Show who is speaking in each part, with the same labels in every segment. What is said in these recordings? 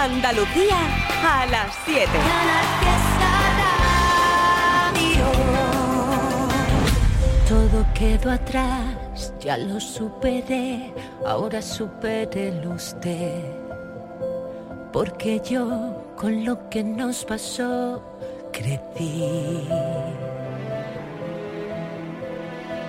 Speaker 1: Andalucía a las 7.
Speaker 2: Todo quedó atrás, ya lo superé, ahora supérelo usted. Porque yo con lo que nos pasó crecí.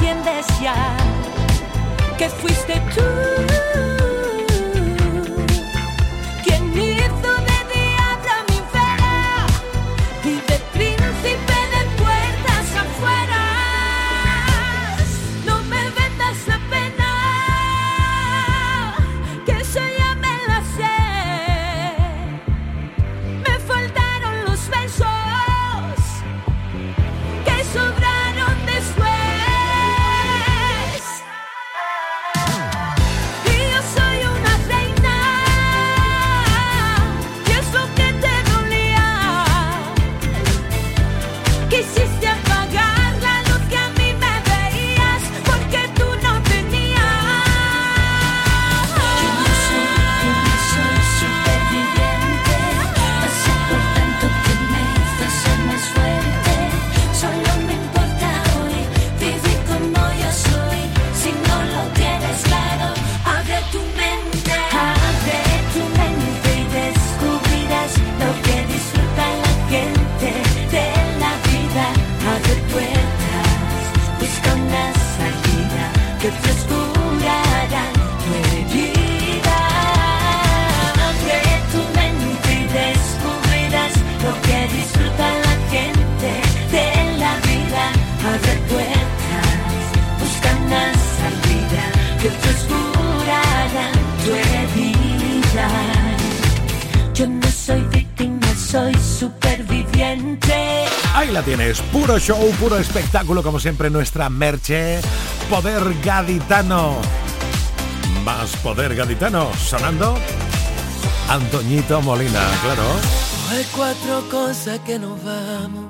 Speaker 2: Entiendes ya, que fuiste tú
Speaker 3: Ahí la tienes, puro show, puro espectáculo, como siempre, nuestra merche. Poder gaditano. Más poder gaditano, sonando. Antoñito Molina, claro.
Speaker 4: Hay cuatro cosas que nos vamos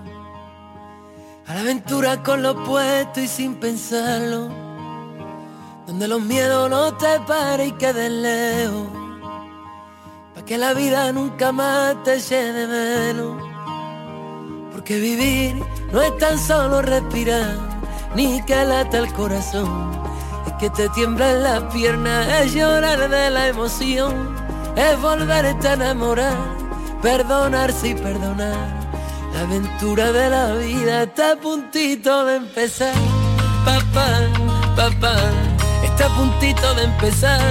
Speaker 4: a la aventura con lo puesto y sin pensarlo, donde los miedos no te paren y queden lejos, para que la vida nunca más te de menos, porque vivir no es tan solo respirar, ni que lata el corazón, es que te tiemblan las piernas, es llorar de la emoción, es volverte a enamorar, perdonarse y perdonar. La aventura de la vida está a puntito de empezar. Papá, papá, está a puntito de empezar.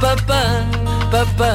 Speaker 4: Papá, papá.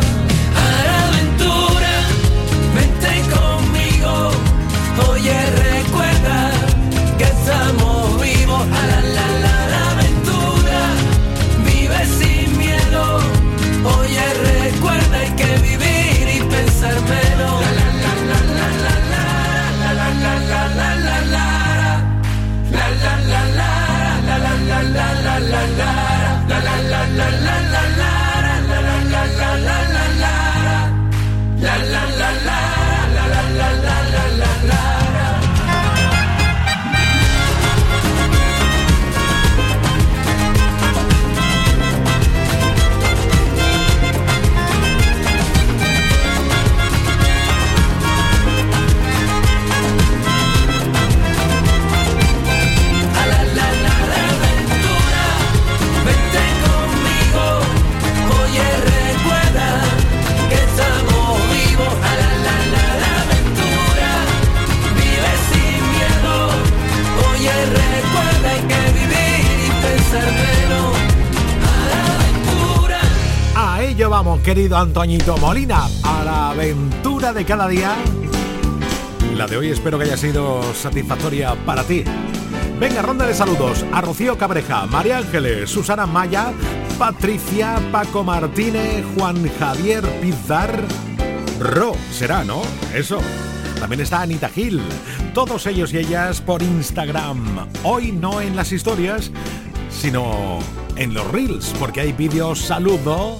Speaker 3: Vamos, querido Antoñito Molina, a la aventura de cada día. La de hoy espero que haya sido satisfactoria para ti. Venga, ronda de saludos a Rocío Cabreja, María Ángeles, Susana Maya, Patricia, Paco Martínez, Juan Javier Pizar, Ro, será, ¿no? Eso. También está Anita Gil. Todos ellos y ellas por Instagram. Hoy no en las historias, sino en los reels, porque hay vídeos saludo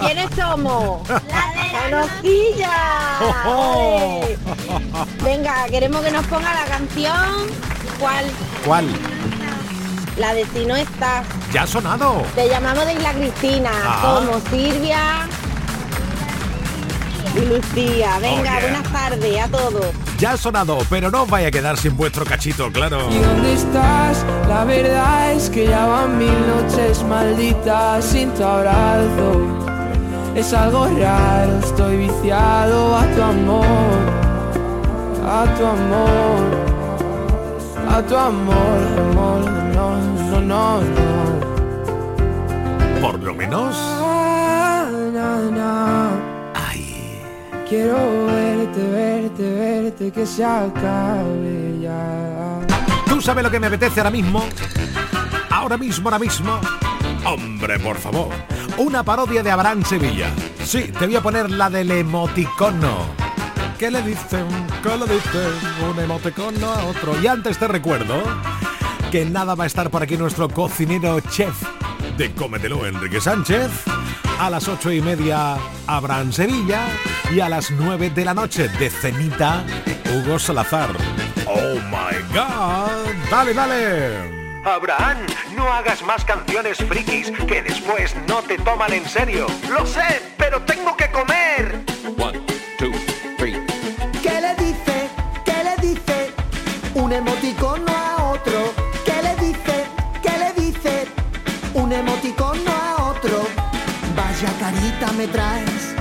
Speaker 5: ¿Quiénes somos? La de Conocilla.
Speaker 3: ¡Oh,
Speaker 5: Ole. Venga, queremos que nos ponga la canción. ¿Cuál?
Speaker 3: ¿Cuál?
Speaker 5: La de Si no estás.
Speaker 3: Ya ha sonado.
Speaker 5: Te llamamos de Isla Cristina.
Speaker 3: Ah.
Speaker 5: Somos Silvia y Lucía. Venga,
Speaker 3: Oh, yeah.
Speaker 5: buenas tardes a todos.
Speaker 3: Ya ha sonado, pero no os vaya a quedar sin vuestro cachito, claro.
Speaker 6: ¿Y dónde estás? La verdad es que ya van mil noches malditas sin tu abrazo. Es algo raro, estoy viciado a tu amor, a tu amor, a tu amor, amor, no, no, no, no.
Speaker 3: Por lo menos. Ay.
Speaker 6: Quiero verte, verte, verte, que se acabe ya.
Speaker 3: ¿Tú sabes lo que me apetece ahora mismo? Ahora mismo, ahora mismo. Hombre, por favor. Una parodia de Abraham Sevilla. Sí, te voy a poner la del emoticono. ¿Qué le dicen? ¿Qué le dicen? Un emoticono a otro. Y antes te recuerdo que nada va a estar por aquí nuestro cocinero chef de Cómetelo, Enrique Sánchez. A las ocho y media, Abraham Sevilla. Y a las nueve de la noche, de cenita, Hugo Salazar. ¡Oh, my God! ¡Dale, dale!
Speaker 7: Abraham, no hagas más canciones frikis que después no te toman en serio. Lo sé, pero tengo que comer.
Speaker 8: ¿Qué le dice? ¿Qué le dice? Un emoticono a otro. ¿Qué le dice? ¿Qué le dice? Un emoticono a
Speaker 9: me traes,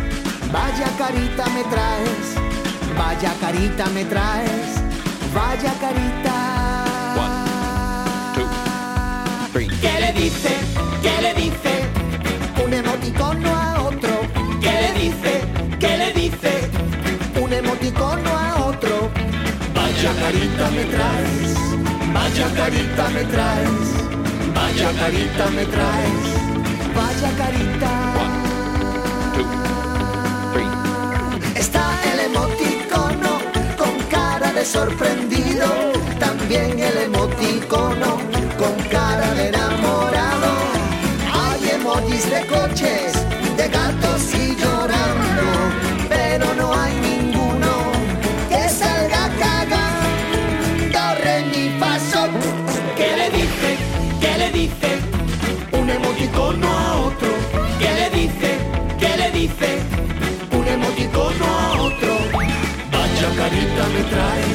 Speaker 9: vaya carita me traes, vaya carita me traes, vaya carita.
Speaker 8: ¿Qué le dice? ¿Qué le dice?
Speaker 9: Un emoticono a otro,
Speaker 8: ¿Qué le dice? ¿Qué le dice?
Speaker 9: un emoticono a otro.
Speaker 8: Vaya carita me traes, vaya carita me traes, vaya carita me traes.
Speaker 9: Vaya carita. Está el emoticono con cara de sorprendido. También el emoticono con cara de enamorado. Hay emojis de coches, de gatos y llorando. Pero no hay ninguno que salga cagando. Re, mi, fa, sol.
Speaker 8: ¿Qué le dice? ¿Qué le dice?
Speaker 9: Un emoticono a otro.
Speaker 8: ¿Qué le dice? ¿Qué le dice?
Speaker 9: Un emoticono a otro.
Speaker 8: Vaya carita me vaya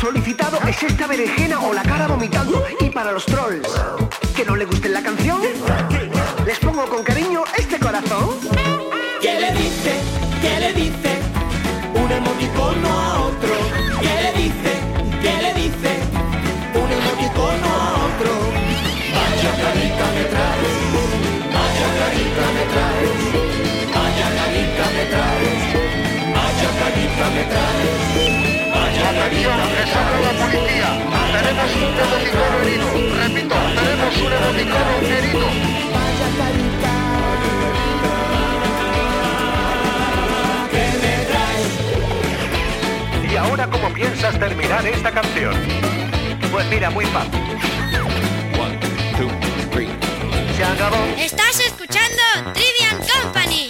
Speaker 10: Solicitado es esta berenjena o la cara vomitando. Y para los trolls, Tenemos un emoticono herido. Repito, tenemos un emoticono herido.
Speaker 9: Vaya carita.
Speaker 10: ¿Y ahora cómo piensas terminar esta canción? Pues mira, muy fácil. Se acabó.
Speaker 11: Estás escuchando Trivian Company.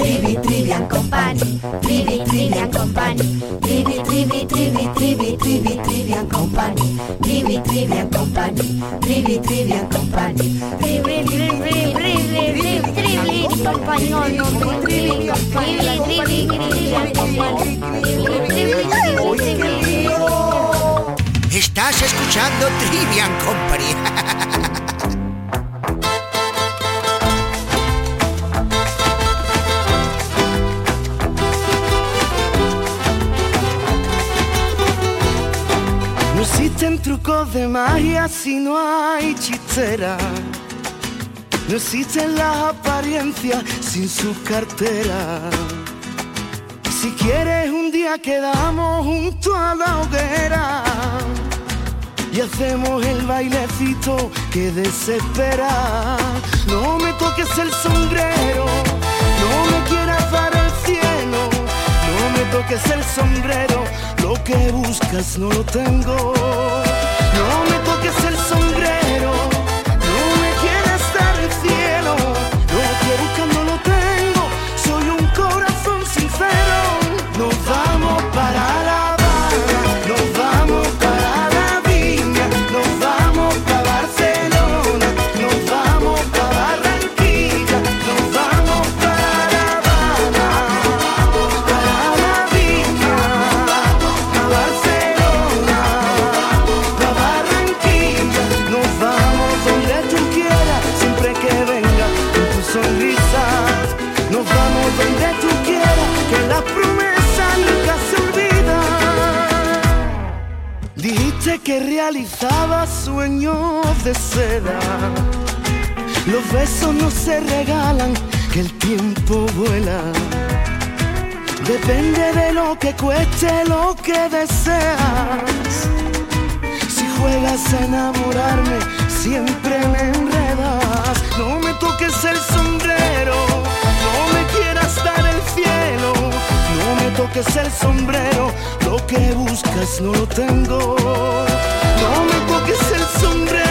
Speaker 12: Trivi, Trivian Company, Trivi, Trivian Company, Trivi, Trivi, Trivi, Trivi, Trivi, Trivian Company, Trivi, Trivian Company, Trivi, Trivian Company, Trivi, Trivi, Trivi, Trivi, Company, Trivi, Trivi, Trivian Company, Trivi, Trivi,
Speaker 13: Estás escuchando Trivian Company.
Speaker 9: Existen trucos de magia si no hay chistera. No existen las apariencias sin su cartera. Si quieres un día quedamos junto a la hoguera y hacemos el bailecito que desespera. No me toques el sombrero, no me quieras dar el cielo, no me toques el sombrero, lo que buscas no lo tengo. Sombrero, no me quieras dar el cielo, lo que buscas realizaba sueños de seda. Los besos no se regalan, que el tiempo vuela. Depende de lo que cueste lo que deseas. Si juegas a enamorarme, siempre me enredas. No me toques el sombrero, no me quieras dar el cielo. No me toques el sombrero, lo que buscas no lo tengo. No me toques el sombrero.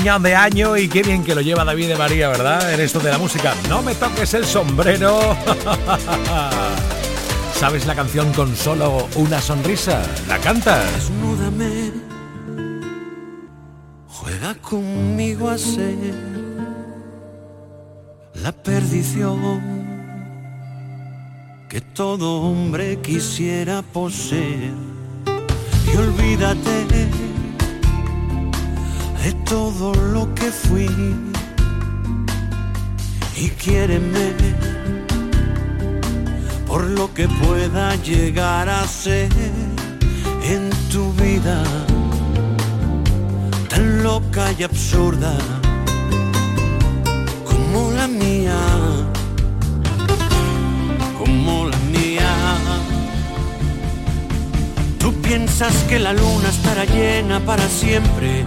Speaker 3: Puñado de año y qué bien que lo lleva David de María, ¿verdad? En esto de la música. No me toques el sombrero. ¿Sabes la canción con solo una sonrisa? ¿La cantas?
Speaker 14: Desnúdame, juega conmigo a ser la perdición que todo hombre quisiera poseer. Y olvídate de todo lo que fui y quiéreme por lo que pueda llegar a ser en tu vida tan loca y absurda como la mía, como la mía. Tú piensas que la luna estará llena para siempre.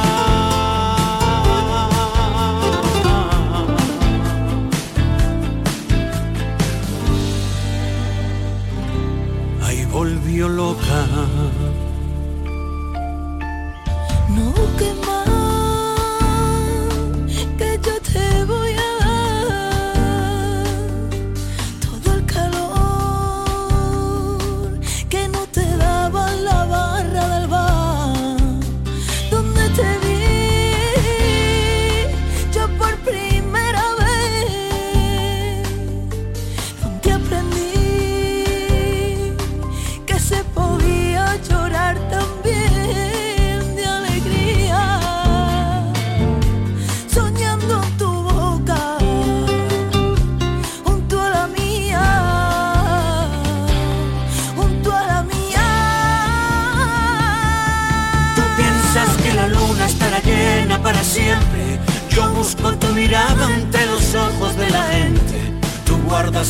Speaker 14: Volvió loca.
Speaker 15: No que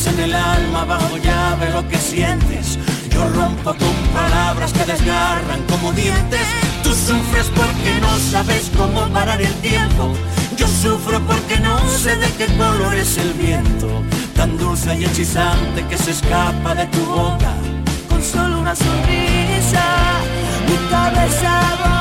Speaker 15: en
Speaker 14: el alma bajo llave lo que sientes. Yo rompo con palabras que desgarran como dientes. Tú sufres porque no sabes cómo parar el tiempo. Yo sufro porque no sé de qué color es el viento. Tan dulce y hechizante que se escapa de tu boca.
Speaker 15: con solo una sonrisa, mi cabeza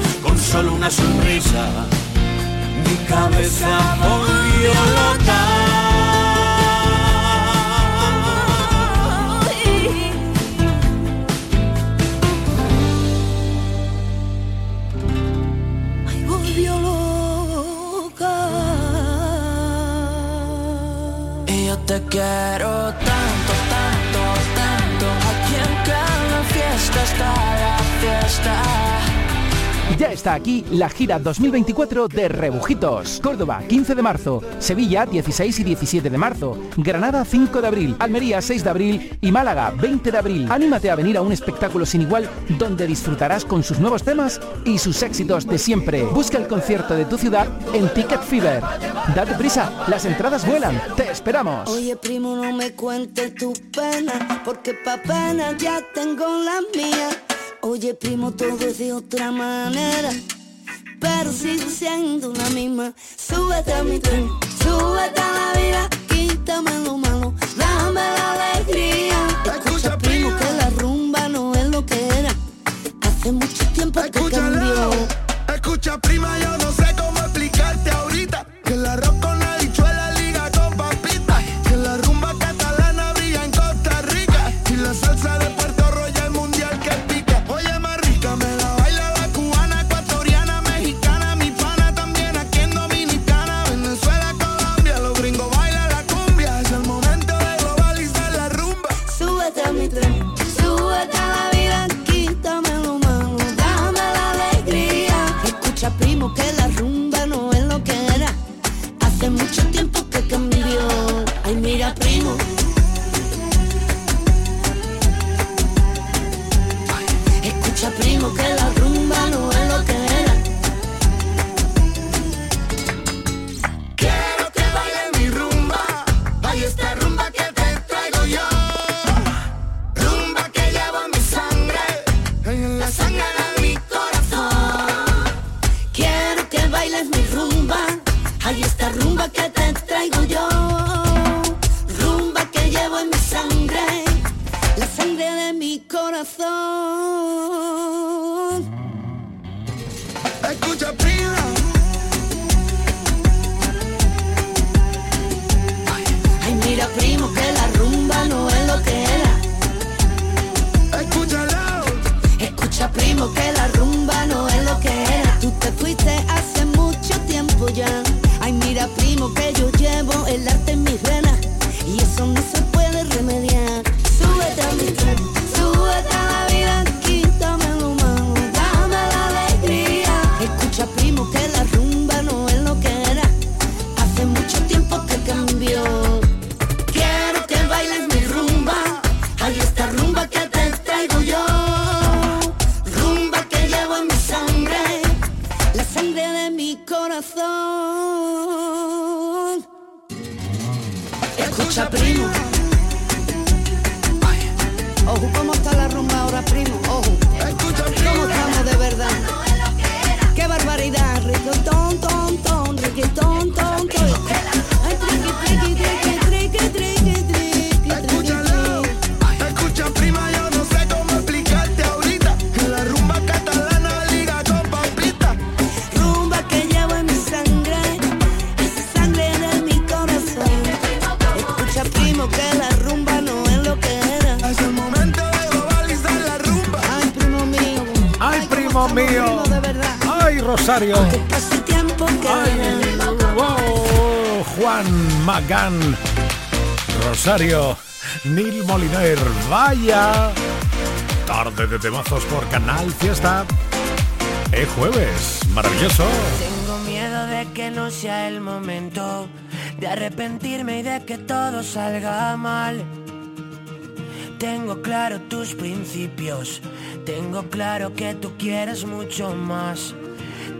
Speaker 14: solo una sonrisa. Mi cabeza volvió loca.
Speaker 16: Ay, volvió loca.
Speaker 17: Y yo te quiero tanto, tanto, tanto. Aquí en cada fiesta está la fiesta.
Speaker 18: Ya está aquí la gira 2024 de Rebujitos. Córdoba, 15 de marzo. Sevilla, 16 y 17 de marzo. Granada, 5 de abril. Almería, 6 de abril. Y Málaga, 20 de abril. Anímate a venir a un espectáculo sin igual donde disfrutarás con sus nuevos temas y sus éxitos de siempre. Busca el concierto de tu ciudad en Ticket Fever. Date prisa, las entradas vuelan. Te esperamos.
Speaker 16: Oye, primo, no me cuentes tu pena, porque pa' pena ya tengo la mía. Oye, primo, todo es de otra manera, pero sigo siendo la misma. Súbete a mi tren, súbete a la vida, quítame lo malo, dame la alegría. Escucha, primo, que la rumba no es lo que era. Hace mucho tiempo que cambió.
Speaker 19: Escucha, prima, yo no sé corazón. Escucha prima,
Speaker 16: Ay, mira, primo, que la rumba no es lo que era.
Speaker 19: escúchalo.
Speaker 16: Escucha, primo, que la rumba no es lo que era. Tú te fuiste hace mucho tiempo ya. Ay, mira, primo, que yo llevo el arte en mis venas. Y eso no se puede remediar. Súbete a mi tren, Escucha,
Speaker 3: Rosario!
Speaker 16: Hace tiempo que
Speaker 3: ¡Ay, wow! Juan Magán, Rosario, Nil Moliner, vaya. Tarde de temazos por Canal Fiesta. Es jueves, maravilloso.
Speaker 4: Tengo miedo de que no sea el momento de arrepentirme y de que todo salga mal. Tengo claro tus principios, tengo claro que tú quieres mucho más.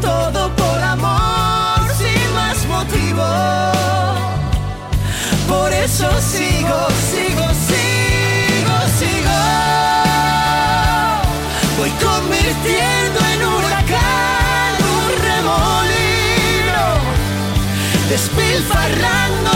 Speaker 15: todo por amor sin más motivo. Por eso sigo, sigo, sigo, sigo. Voy convirtiendo en huracán un remolino,
Speaker 4: despilfarrándome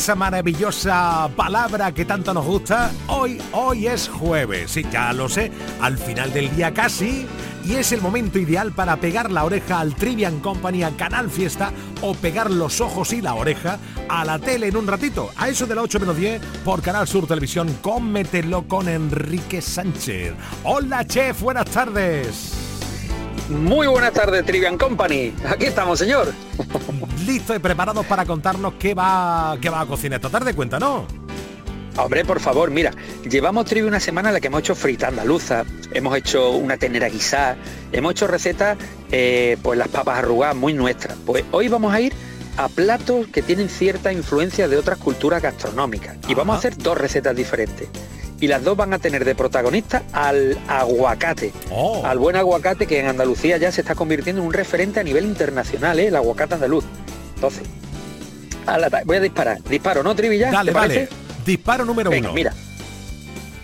Speaker 3: esa maravillosa palabra que tanto nos gusta, hoy, hoy es jueves, sí, ya lo sé, al final del día casi, y es el momento ideal para pegar la oreja al Trivian Company, a Canal Fiesta, o pegar los ojos y la oreja a la tele en un ratito, a eso de las 8 menos 10, por Canal Sur Televisión, cómetelo con Enrique Sánchez. Hola, chef, buenas tardes.
Speaker 20: Muy buenas tardes, Trivian Company. Aquí estamos, señor.
Speaker 3: Listo y preparados para contarnos qué va, qué va a cocinar esta tarde, cuéntanos.
Speaker 20: Hombre, por favor, mira, llevamos Trivia una semana en la que hemos hecho frita andaluza, hemos hecho una tenera guisada, hemos hecho recetas, eh, pues las papas arrugadas muy nuestras. Pues hoy vamos a ir a platos que tienen cierta influencia de otras culturas gastronómicas. Y vamos a hacer dos recetas diferentes. Y las dos van a tener de protagonista al aguacate. Al buen aguacate que en Andalucía ya se está convirtiendo en un referente a nivel internacional, ¿eh? el aguacate andaluz. Entonces, a la ta- voy a disparar. Disparo, ¿no, Trivilla?
Speaker 3: Dale, vale. Disparo número
Speaker 20: Venga,
Speaker 3: uno.
Speaker 20: mira.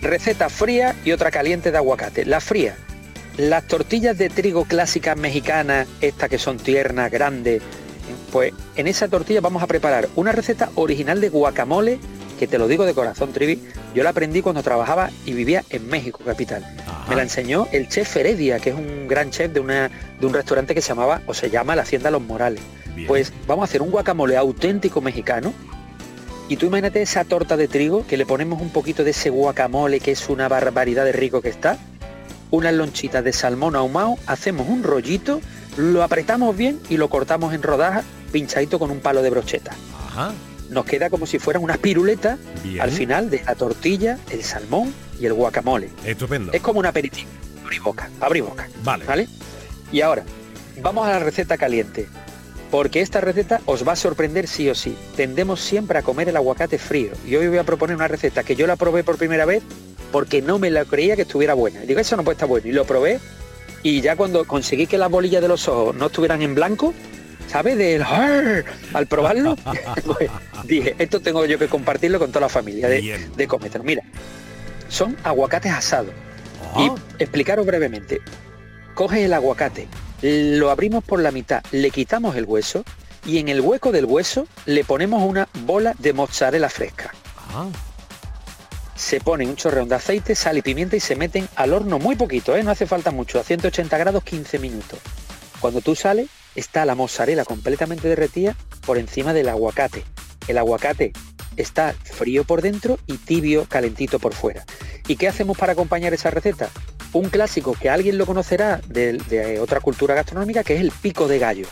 Speaker 20: Receta fría y otra caliente de aguacate. La fría. Las tortillas de trigo clásicas mexicanas, estas que son tiernas, grandes, pues en esa tortilla vamos a preparar una receta original de guacamole, que te lo digo de corazón, Trivi. Yo la aprendí cuando trabajaba y vivía en México, capital. Me la enseñó el chef Heredia, que es un gran chef de, una, de un restaurante que se llamaba o se llama La Hacienda Los Morales. Pues vamos a hacer un guacamole auténtico mexicano, y tú imagínate esa torta de trigo que le ponemos un poquito de ese guacamole que es una barbaridad de rico que está, unas lonchitas de salmón ahumado, hacemos un rollito, lo apretamos bien y lo cortamos en rodajas pinchadito con un palo de brocheta.
Speaker 3: Ajá.
Speaker 20: Nos queda como si fueran unas piruletas
Speaker 3: Bien.
Speaker 20: al final de la tortilla, el salmón y el guacamole.
Speaker 3: Estupendo.
Speaker 20: Es como un aperitivo. Boca, abrir boca.
Speaker 3: Vale.
Speaker 20: ¿Vale? Y ahora, vamos a la receta caliente. Porque esta receta os va a sorprender sí o sí. Tendemos siempre a comer el aguacate frío. Y hoy voy a proponer una receta que yo la probé por primera vez porque no me la creía que estuviera buena. Y digo, eso no puede estar bueno. Y lo probé y ya cuando conseguí que las bolillas de los ojos no estuvieran en blanco, ¿sabes? Del "Arr", al probarlo, pues, dije, esto tengo yo que compartirlo con toda la familia de, de cometer. Mira, son aguacates asados. Y explicaros brevemente. Coges el aguacate, lo abrimos por la mitad, le quitamos el hueso y en el hueco del hueso le ponemos una bola de mozzarella fresca. Se pone un chorreón de aceite, sal y pimienta y se meten al horno muy poquito, ¿eh? no hace falta mucho, a 180 grados 15 minutos. Cuando tú sales, está la mozzarella completamente derretida por encima del aguacate. El aguacate está frío por dentro y tibio, calentito por fuera. ¿Y qué hacemos para acompañar esa receta? Un clásico que alguien lo conocerá de, de otra cultura gastronómica, que es el pico de gallo.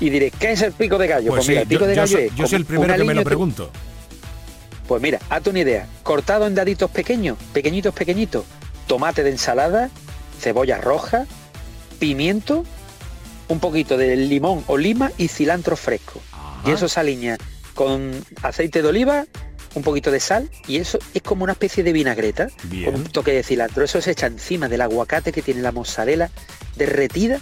Speaker 20: Y diré, ¿qué es el pico de gallo?
Speaker 3: Pues
Speaker 20: Pues, mira,
Speaker 3: sí,
Speaker 20: el pico
Speaker 3: yo,
Speaker 20: de
Speaker 3: yo
Speaker 20: gallo
Speaker 3: soy,
Speaker 20: es
Speaker 3: yo soy el primero que me lo pregunto.
Speaker 20: Pues mira, hazte una idea. Cortado en daditos pequeños, pequeñitos, pequeñitos. Tomate de ensalada, cebolla roja, pimiento, un poquito de limón o lima y cilantro fresco. Y eso se alinea con aceite de oliva, un poquito de sal y eso es como una especie de vinagreta con un toque de cilantro. Eso se echa encima del aguacate que tiene la mozzarella derretida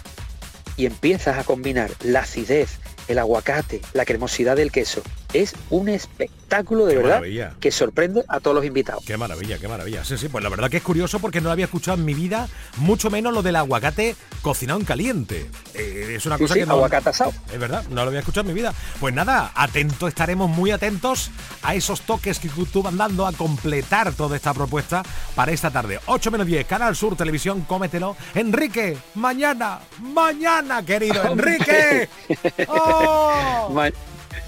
Speaker 20: y empiezas a combinar la acidez el aguacate, la cremosidad del queso. Es un espectáculo de
Speaker 3: Qué
Speaker 20: verdad
Speaker 3: maravilla.
Speaker 20: que sorprende a todos los invitados.
Speaker 3: Qué maravilla, qué maravilla. Sí, sí, pues la verdad que es curioso porque no había escuchado en mi vida, mucho menos lo del aguacate cocinado en caliente. Eh, es una
Speaker 20: Sí,
Speaker 3: cosa
Speaker 20: sí,
Speaker 3: que no.
Speaker 20: aguacate asado.
Speaker 3: Es verdad, no lo había escuchado en mi vida. Pues nada, atento, estaremos muy atentos a esos toques que tú van dando a completar toda esta propuesta para esta tarde. 8 menos 10, Canal Sur Televisión, cómetelo. Enrique, mañana, mañana, querido Enrique. ¡Oh!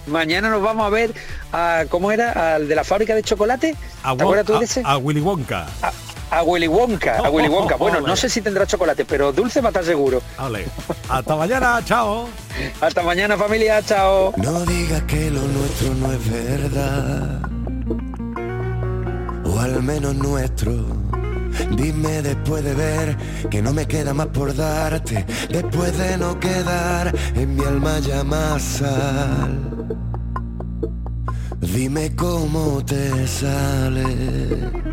Speaker 20: Ma- mañana nos vamos a ver a, ¿cómo era? Al de la fábrica de chocolate.
Speaker 3: A,
Speaker 20: ¿Te acuerdas tú
Speaker 3: a-
Speaker 20: de ese?
Speaker 3: a Willy Wonka.
Speaker 20: A Willy Wonka, a Willy Wonka. Bueno,
Speaker 3: Ole.
Speaker 20: no sé si tendrá chocolate, pero dulce va a estar seguro.
Speaker 3: Ole. Hasta mañana, chao.
Speaker 20: Hasta mañana familia, chao.
Speaker 15: No digas que lo nuestro no es verdad. O al menos nuestro. Dime después de ver que no me queda más por darte. Después de no quedar en mi alma ya más sal. Dime cómo te sale.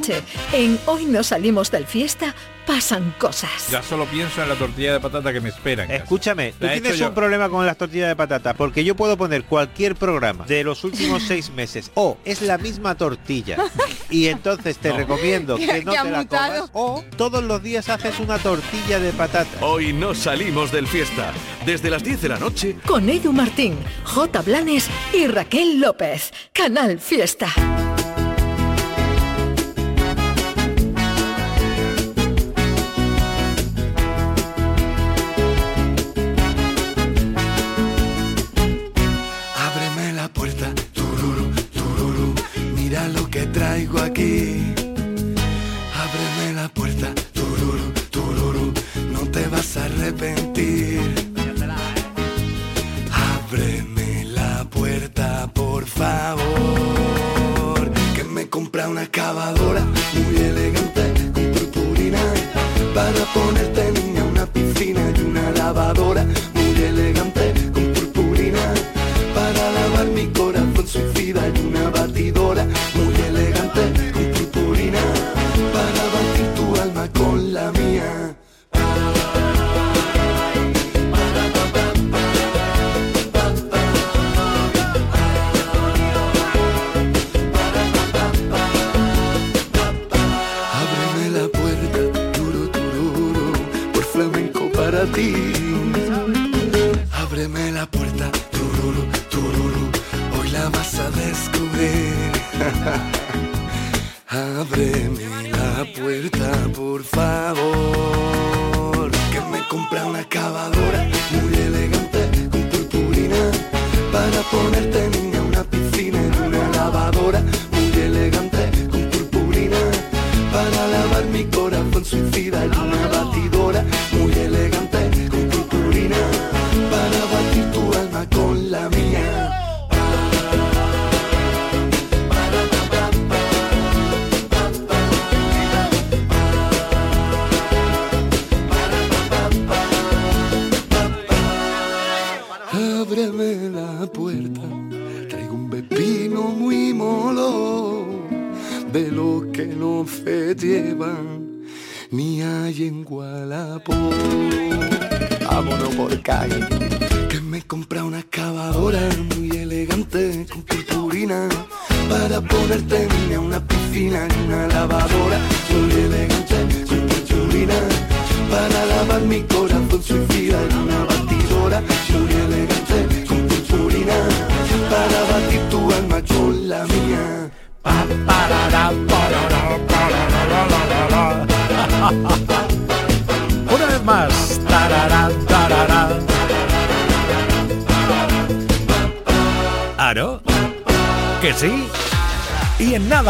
Speaker 21: Noche, en Hoy no salimos del fiesta, pasan cosas.
Speaker 22: Ya solo pienso en la tortilla de patata que me espera. en casa.
Speaker 23: Escúchame, tú tienes
Speaker 22: yo.
Speaker 23: un problema con las tortillas de patata, porque yo puedo poner cualquier programa de los últimos seis meses, o es la misma tortilla, y entonces te
Speaker 22: No.
Speaker 23: recomiendo que no te la
Speaker 24: mutado.
Speaker 23: comas, o todos los días haces una tortilla de patata.
Speaker 25: Hoy no salimos del fiesta. Desde las 10 de la noche
Speaker 21: Con Edu Martín, J. Blanes y Raquel López. Canal Fiesta.
Speaker 9: Vas a ponerte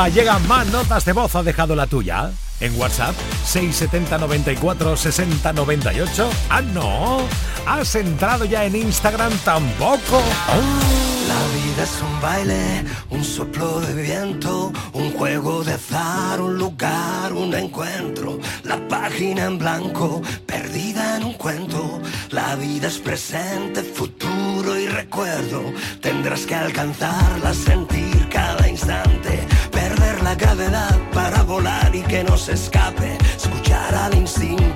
Speaker 3: Llegan más notas de voz. ¿Ha dejado la tuya? En WhatsApp 670 94 60 98. Ah, no. ¿Has entrado ya en Instagram tampoco?
Speaker 9: La vida es un baile, un soplo de viento, un juego de azar, un lugar, un encuentro. La página en blanco, perdida en un cuento. La vida es presente, futuro y recuerdo. Tendrás que alcanzarla, sentir cada instante. Gravedad para volar y que no se escape. Escuchar al instinto,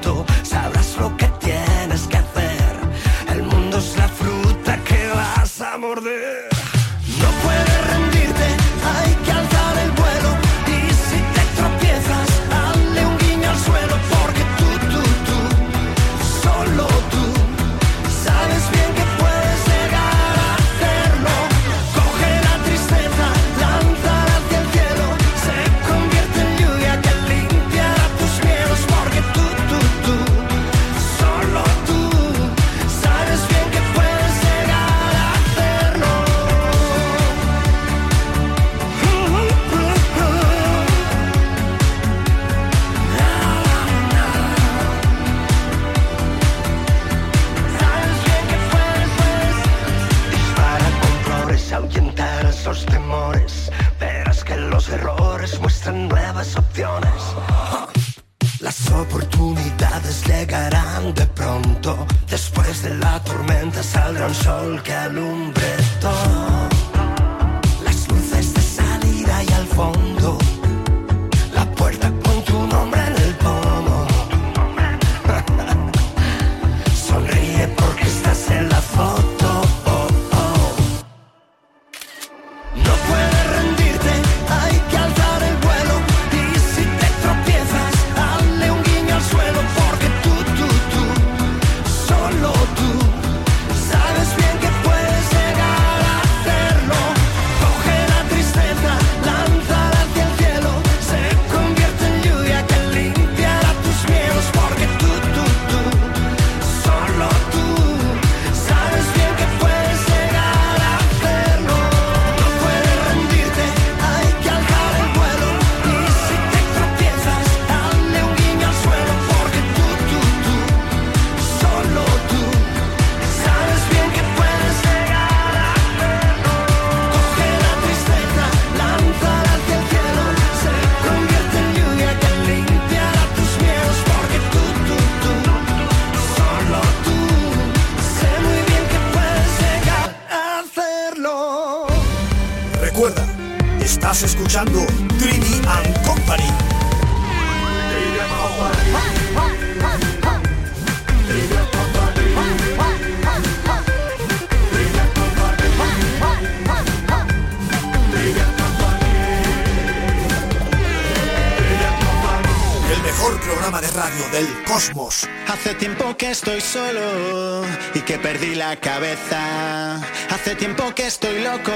Speaker 9: Que
Speaker 26: estoy loco,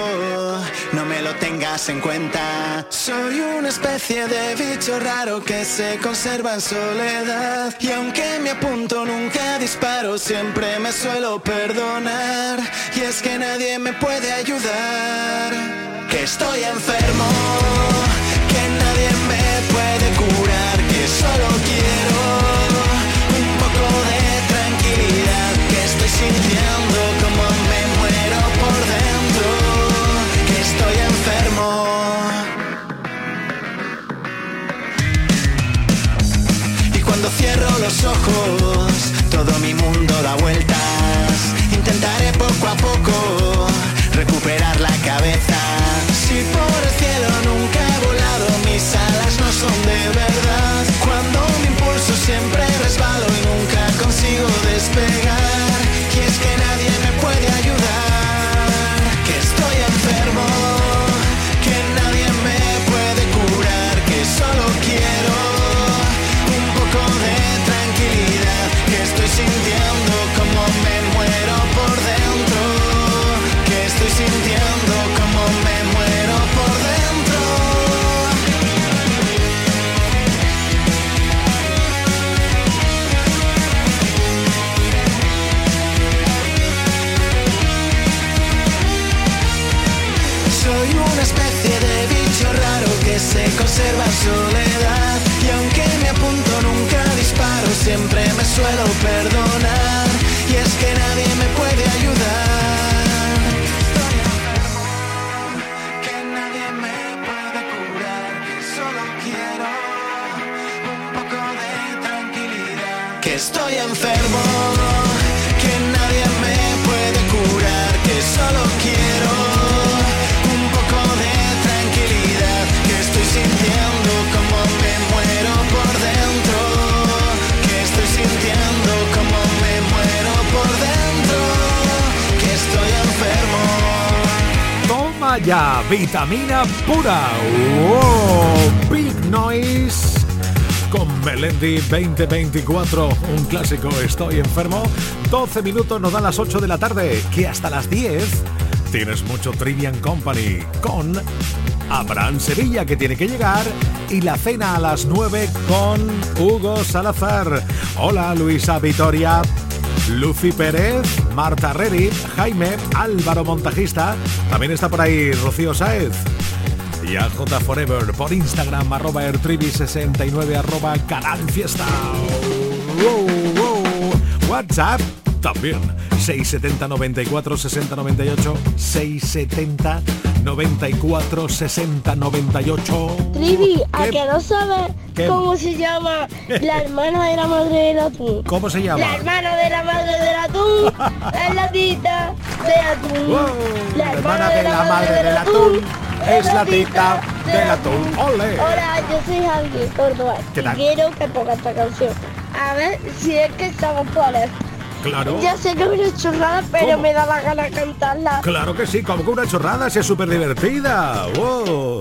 Speaker 26: no me lo tengas en cuenta. Soy una especie de bicho raro que se conserva en soledad. Y aunque me apunto, nunca disparo, siempre me suelo perdonar. Y es que nadie me puede ayudar, que estoy enfermo, que nadie me puede curar, que solo los ojos todo mi mundo da vueltas. Intentaré poco a poco recuperar la cabeza. Si por el cielo nunca he volado mis alas no son
Speaker 3: vitamina pura. ¡Wow! Big Noise. Con Melendi 2024, un clásico Estoy enfermo. 12 minutos nos dan las 8 de la tarde, que hasta las 10 tienes mucho Trivian Company con Abraham Sevilla que tiene que llegar y la cena a las 9 con Hugo Salazar. Hola Luisa Vitoria. Lucy Pérez, Marta Reri, Jaime, Álvaro Montajista, también está por ahí Rocío Sáez. Y a J Forever por Instagram, arroba ertrivi69, arroba canal fiesta. WhatsApp también. 670 94 60 98 670 94 60 98
Speaker 27: Trivi, ¿a
Speaker 3: ¿Qué?
Speaker 27: que no sabes
Speaker 3: ¿Qué?
Speaker 27: cómo se llama la hermana de la madre del atún?
Speaker 3: ¿Cómo se llama?
Speaker 27: La hermana de la madre del atún es la tita de atún.
Speaker 3: La hermana de la madre del atún es la tita del atún. ¡Ole!
Speaker 27: Hola, yo soy Javier Córdoba
Speaker 3: ¿Qué
Speaker 27: y
Speaker 3: tal?
Speaker 27: quiero que ponga esta canción. A ver si es que estamos por él.
Speaker 3: Claro.
Speaker 27: Ya sé que es una chorrada, pero
Speaker 3: ¿Cómo?
Speaker 27: me da la gana cantarla.
Speaker 3: Claro que sí, como que una chorrada, si es súper divertida. ¡Wow!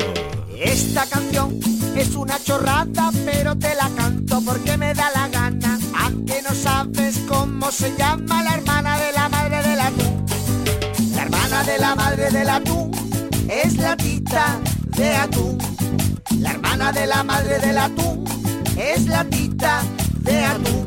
Speaker 8: Esta canción es una chorrada, pero te la canto porque me da la gana. Aunque no sabes cómo se llama la hermana de la madre del atún. La hermana de la madre del atún es la tita de atún. La hermana de la madre del atún es la tita de atún.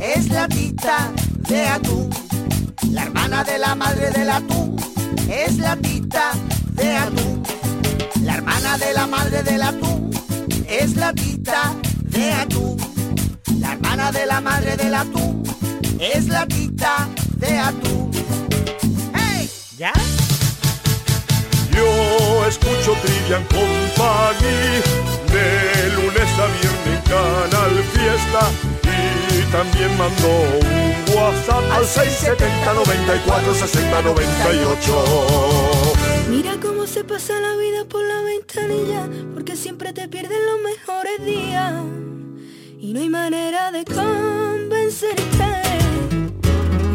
Speaker 8: es la tita de atún. La hermana de la madre del atún es la tita de atún. La hermana de la madre del atún es la tita de atún. La hermana de la madre del atún es la tita de atún. ¡Hey! ¿Ya?
Speaker 19: Yo escucho Trivian Company de lunes a viernes en Canal Fiesta también mando un WhatsApp al 670 94 60 98.
Speaker 15: Mira cómo se pasa la vida por la ventanilla, porque siempre te pierden los mejores días. Y no hay manera de convencerte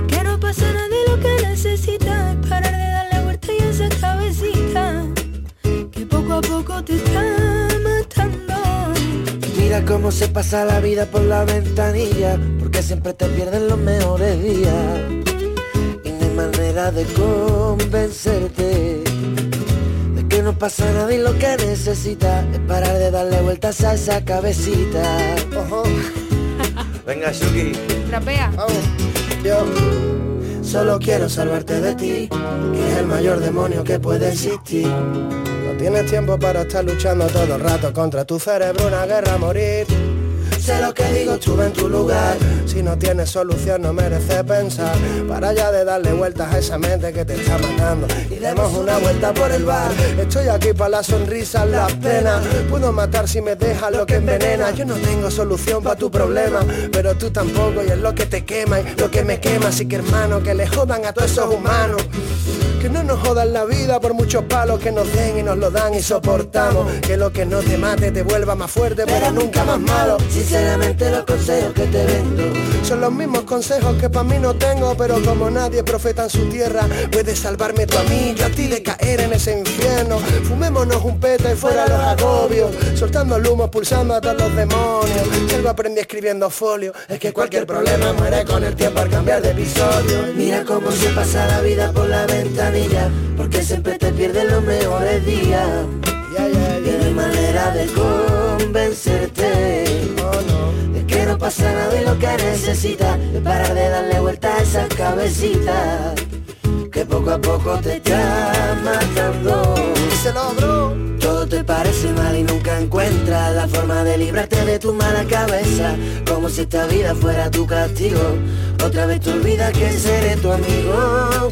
Speaker 15: que no pasa nada de lo que necesitas. Es parar de darle vuelta y esa cabecita que poco a poco te está matando.
Speaker 4: Mira cómo se pasa la vida por la ventanilla, porque siempre te pierden los mejores días. Y no hay manera de convencerte de que no pasa nada y lo que necesitas es parar de darle vueltas a esa cabecita. Venga, Shuki.
Speaker 28: Trapea.
Speaker 4: Yo solo quiero salvarte de ti, que es el mayor demonio que puede existir.
Speaker 29: Tienes tiempo para estar luchando todo el rato contra tu cerebro, una guerra a morir.
Speaker 4: Sé lo que digo, estuve en tu lugar.
Speaker 29: Si no tienes solución no merece pensar. Para ya de darle vueltas a esa mente que te está matando.
Speaker 4: Y demos una vuelta por el bar.
Speaker 29: Estoy aquí para las sonrisas, las penas. Puedo matar si me dejas lo que envenena. Yo no tengo solución para tu problema, pero tú tampoco y es lo que te quema y lo que me quema. Así que hermano, que le jodan a todos esos humanos. Que no nos jodan la vida por muchos palos que nos den y nos lo dan y soportamos. Que lo que no te mate te vuelva más fuerte, pero nunca más malo.
Speaker 4: Sinceramente los consejos que te vendo
Speaker 29: son los mismos consejos que para mí no tengo, pero como nadie profeta en su tierra, puedes salvarme tú a mí, yo a ti de caer en ese infierno. Fumémonos un peta y fuera los agobios, soltando el humo, pulsando a todos los demonios. Si algo aprendí escribiendo folio, es que cualquier problema muere con el tiempo al cambiar de episodio.
Speaker 4: Mira cómo se pasa la vida por la porque siempre te pierden los mejores días. Y no hay manera de convencerte de que no pasa nada y lo que necesitas es parar de darle vuelta a esa cabecita que poco a poco te está matando. Todo te parece mal y nunca encuentras la forma de librarte de tu mala cabeza, como si esta vida fuera tu castigo. Otra vez te olvidas que seré tu amigo,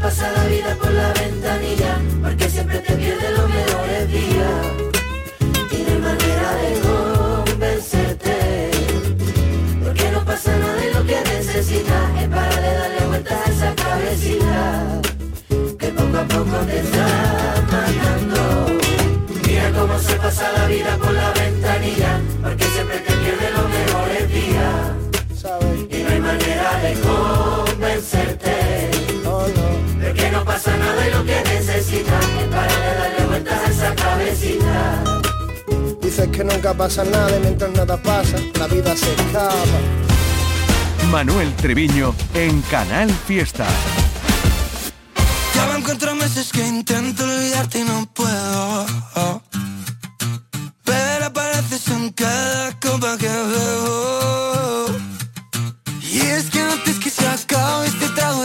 Speaker 4: Pasa la vida por la ventanilla, porque siempre te pierden los mejores días. Y no hay manera de convencerte. Porque no pasa nada de lo que necesitas. Es para de darle vueltas a esa cabecita. Que poco a poco te está matando. Mira cómo se pasa la vida por la ventanilla, porque siempre te pierden los mejores días. Y no hay manera de convencerte.
Speaker 29: Dices que nunca pasa nada y mientras nada pasa, la vida se escapa.
Speaker 25: Manuel Treviño en Canal Fiesta.
Speaker 17: Ya van cuatro meses que intento olvidarte y no puedo. Pero apareces en cada copa que bebo. Y es que antes que se acabe este trago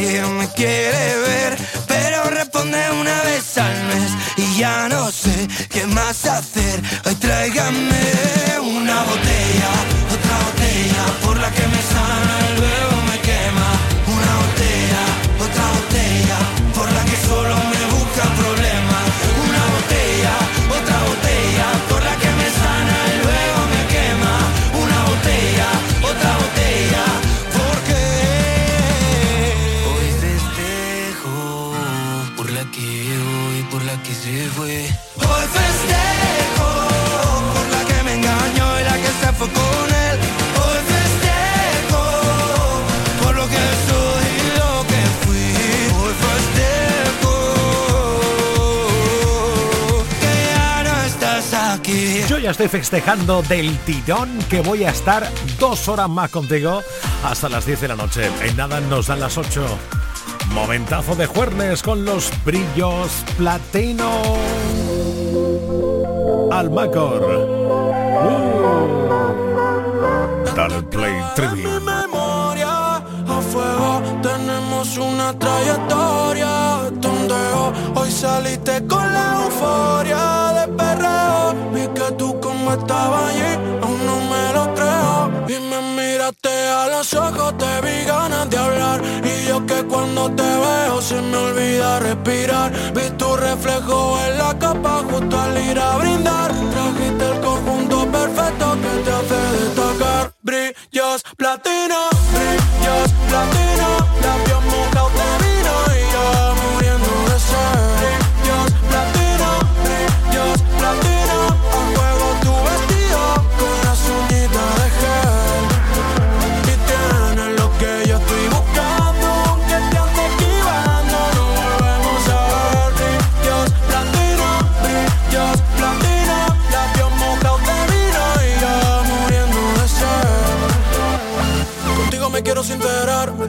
Speaker 30: me quiere ver, pero responde una vez al mes y ya no sé qué más hacer. Ya
Speaker 3: estoy festejando del tirón que voy a estar dos horas más contigo hasta las 10 de la noche. En nada nos dan las 8. Momentazo de jueves con los brillos platino. Almacor. Uh. Dale play trivia.
Speaker 30: memoria a fuego tenemos una trayectoria saliste con la euforia de perreo. Vi que tú como estaba allí aún no me lo creo. Y me miraste a los ojos te vi ganas de hablar. Y yo que cuando te veo se me olvida respirar. Vi tu reflejo en la capa justo al ir a brindar. Trajiste el conjunto perfecto que te hace destacar. Brillos platino brillos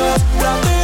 Speaker 30: your brother.